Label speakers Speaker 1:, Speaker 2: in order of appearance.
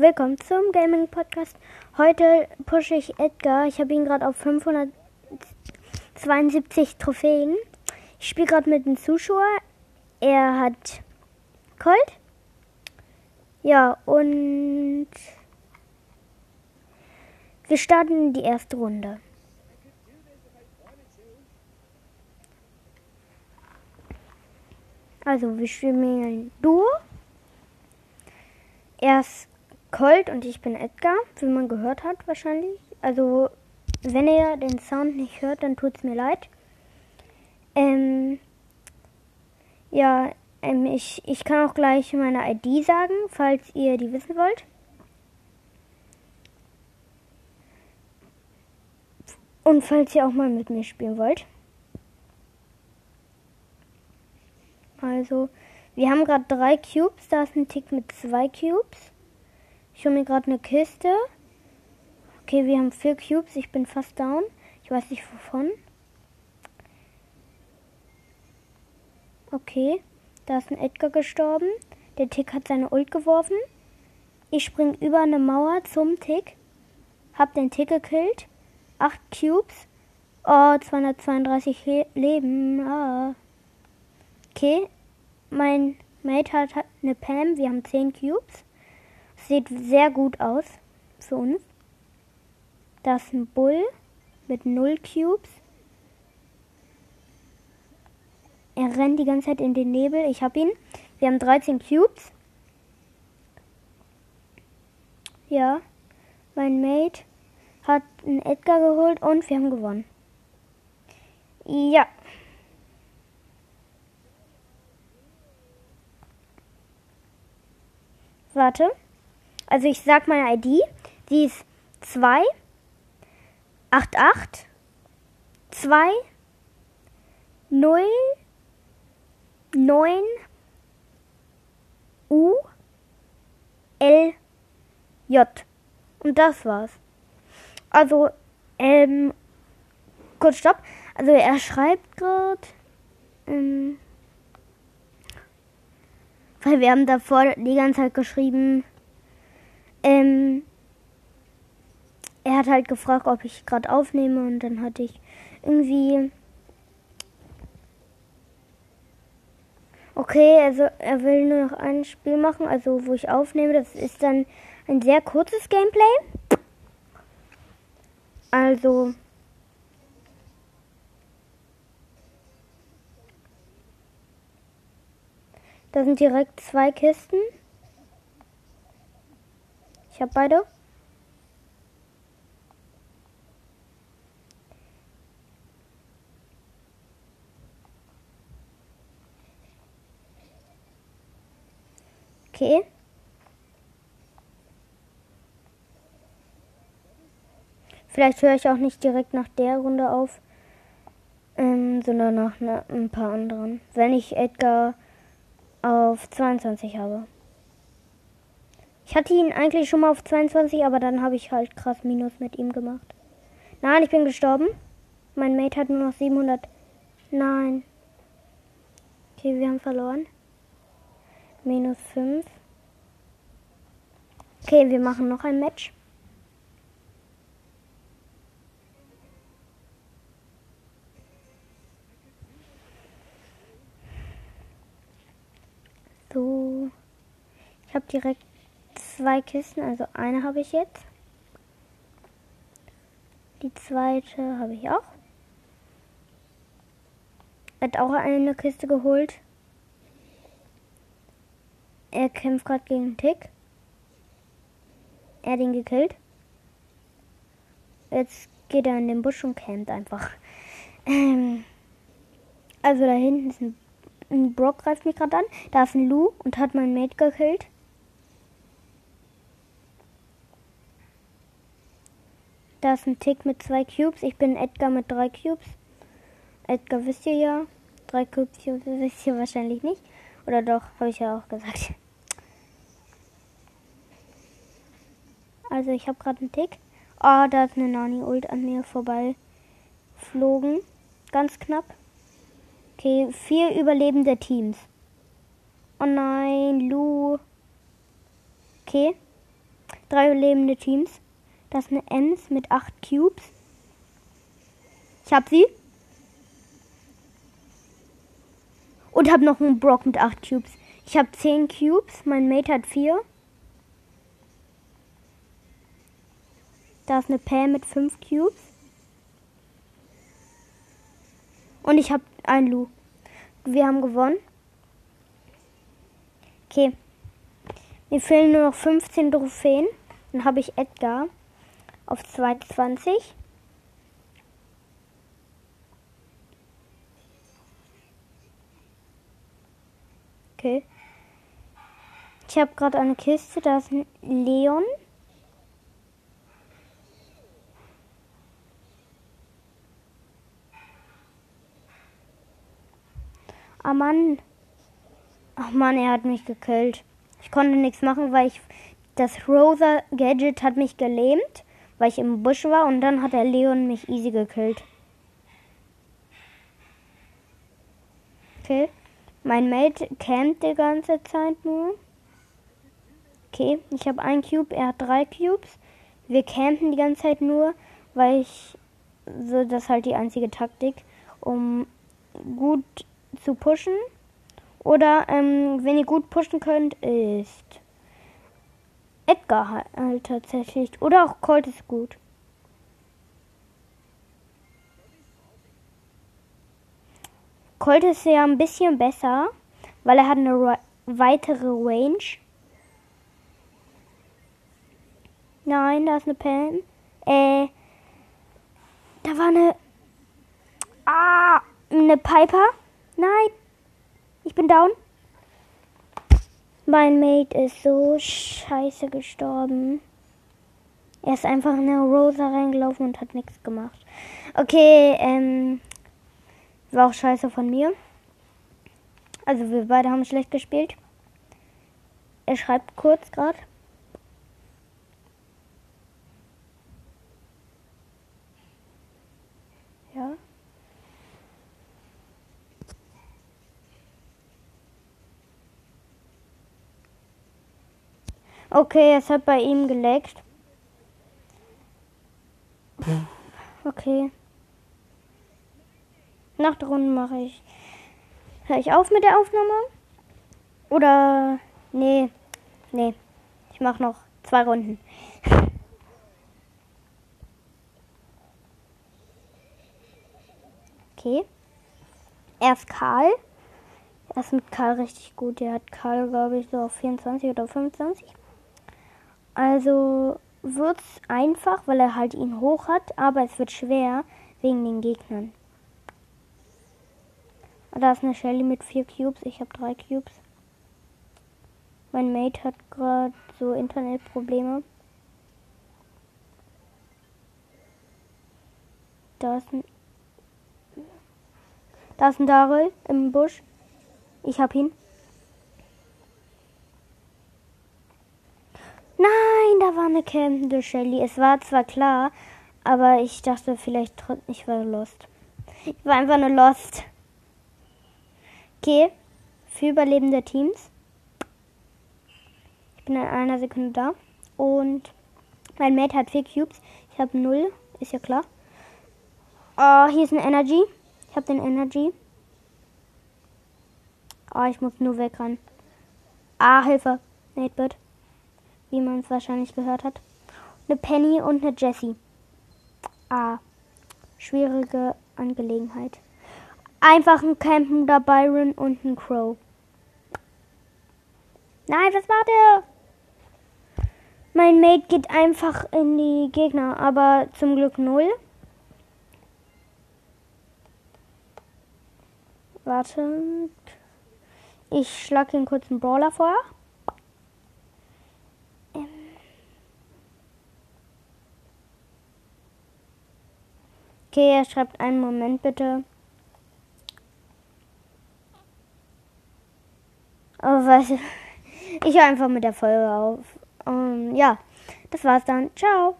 Speaker 1: Willkommen zum Gaming Podcast. Heute pushe ich Edgar. Ich habe ihn gerade auf 572 Trophäen. Ich spiele gerade mit einem Zuschauer. Er hat Colt. Ja, und wir starten die erste Runde. Also, wir spielen Duo. Er ist Colt und ich bin Edgar, wie man gehört hat wahrscheinlich. Also, wenn ihr den Sound nicht hört, dann tut es mir leid. Ähm, ja, ähm, ich, ich kann auch gleich meine ID sagen, falls ihr die wissen wollt. Und falls ihr auch mal mit mir spielen wollt. Also, wir haben gerade drei Cubes. Da ist ein Tick mit zwei Cubes. Ich hole mir gerade eine Kiste. Okay, wir haben vier Cubes. Ich bin fast down. Ich weiß nicht wovon. Okay, da ist ein Edgar gestorben. Der Tick hat seine Ult geworfen. Ich spring über eine Mauer zum Tick. Hab den Tick gekillt. Acht Cubes. Oh, 232 Le Leben. Ah. Okay, mein Mate hat eine Pam. Wir haben 10 Cubes. Sieht sehr gut aus für uns. Da ist ein Bull mit 0 Cubes. Er rennt die ganze Zeit in den Nebel. Ich habe ihn. Wir haben 13 Cubes. Ja, mein Mate hat einen Edgar geholt und wir haben gewonnen. Ja. Warte. Also ich sag meine ID. Sie ist 2 88 2 0 9 U L J. Und das war's. Also, ähm, kurz stopp. Also er schreibt gerade, ähm, weil wir haben davor die ganze Zeit geschrieben, ähm, er hat halt gefragt, ob ich gerade aufnehme und dann hatte ich irgendwie Okay, also er will nur noch ein Spiel machen, also wo ich aufnehme. Das ist dann ein sehr kurzes Gameplay. Also. Da sind direkt zwei Kisten. Ich habe beide. Okay. Vielleicht höre ich auch nicht direkt nach der Runde auf, ähm, sondern nach ne, ein paar anderen. Wenn ich Edgar auf 22 habe. Ich hatte ihn eigentlich schon mal auf 22, aber dann habe ich halt krass Minus mit ihm gemacht. Nein, ich bin gestorben. Mein Mate hat nur noch 700. Nein. Okay, wir haben verloren. Minus 5. Okay, wir machen noch ein Match. So. Ich habe direkt zwei Kisten, also eine habe ich jetzt. Die zweite habe ich auch. Hat auch eine Kiste geholt. Er kämpft gerade gegen Tick. Er hat ihn gekillt. Jetzt geht er in den Busch und campt einfach. Ähm, also da hinten ist ein, ein Brock greift mich gerade an. Da ist ein Lou und hat mein Mate gekillt. Da ist ein Tick mit zwei Cubes. Ich bin Edgar mit drei Cubes. Edgar wisst ihr ja. Drei Cubes wisst ihr wahrscheinlich nicht. Oder doch, habe ich ja auch gesagt. Also ich habe gerade einen Tick. Oh, da ist eine Nani-Ult an mir vorbei flogen. Ganz knapp. Okay, vier überlebende Teams. Oh nein, Lu. Okay. Drei lebende Teams. Das ist eine Ems mit acht Cubes. Ich hab sie. Und hab noch einen Brock mit acht Cubes. Ich habe zehn Cubes. Mein Mate hat vier. Da ist eine Pam mit fünf Cubes. Und ich habe ein Lu. Wir haben gewonnen. Okay. Mir fehlen nur noch 15 Trophäen. Dann habe ich Edgar auf 220. Okay. Ich habe gerade eine Kiste, da ist ein Leon. Ah Mann. Ach Mann, er hat mich gekillt. Ich konnte nichts machen, weil ich das Rosa Gadget hat mich gelähmt, weil ich im Busch war und dann hat der Leon mich easy gekillt. Okay. Mein Mate campt die ganze Zeit nur. Okay, ich habe einen Cube, er hat drei Cubes. Wir campen die ganze Zeit nur, weil ich so das ist halt die einzige Taktik, um gut zu pushen. Oder ähm, wenn ihr gut pushen könnt, ist Edgar halt tatsächlich. Oder auch Colt ist gut. Colt ist ja ein bisschen besser, weil er hat eine weitere Range. Nein, da ist eine Pam. Äh, da war eine. Ah, eine Piper. Nein. Ich bin down. Mein Mate ist so scheiße gestorben. Er ist einfach in eine Rosa reingelaufen und hat nichts gemacht. Okay, ähm. War auch scheiße von mir. Also wir beide haben schlecht gespielt. Er schreibt kurz gerade. Ja. Okay, es hat bei ihm geleckt. Okay. Nach der Runde mache ich. Hör ich auf mit der Aufnahme? Oder. Nee. Nee. Ich mache noch zwei Runden. Okay. Erst Karl. Er ist mit Karl richtig gut. Der hat Karl, glaube ich, so auf 24 oder 25. Also wird es einfach, weil er halt ihn hoch hat, aber es wird schwer wegen den Gegnern. Da ist eine Shelly mit vier Cubes, ich habe drei Cubes. Mein Mate hat gerade so Internetprobleme. Da ist ein. Da ist ein Daryl im Busch. Ich hab ihn. Nein, da war eine campende Shelly. Es war zwar klar, aber ich dachte vielleicht trotzdem, ich war lost. Ich war einfach nur lost. Okay, für überlebende Teams. Ich bin in einer Sekunde da. Und mein Mate hat vier Cubes. Ich habe null, ist ja klar. Oh, hier ist ein Energy. Ich habe den Energy. Oh, ich muss nur wegrennen. Ah, Hilfe. Natebird wie man es wahrscheinlich gehört hat. Eine Penny und eine Jessie. Ah, schwierige Angelegenheit. Einfach ein Campen da Byron und ein Crow. Nein, was macht er? Mein Mate geht einfach in die Gegner, aber zum Glück null. Wartet. Ich schlage den kurzen Brawler vor. Okay, er schreibt einen Moment bitte. Aber was? Ich höre einfach mit der Folge auf. Um, ja, das war's dann. Ciao.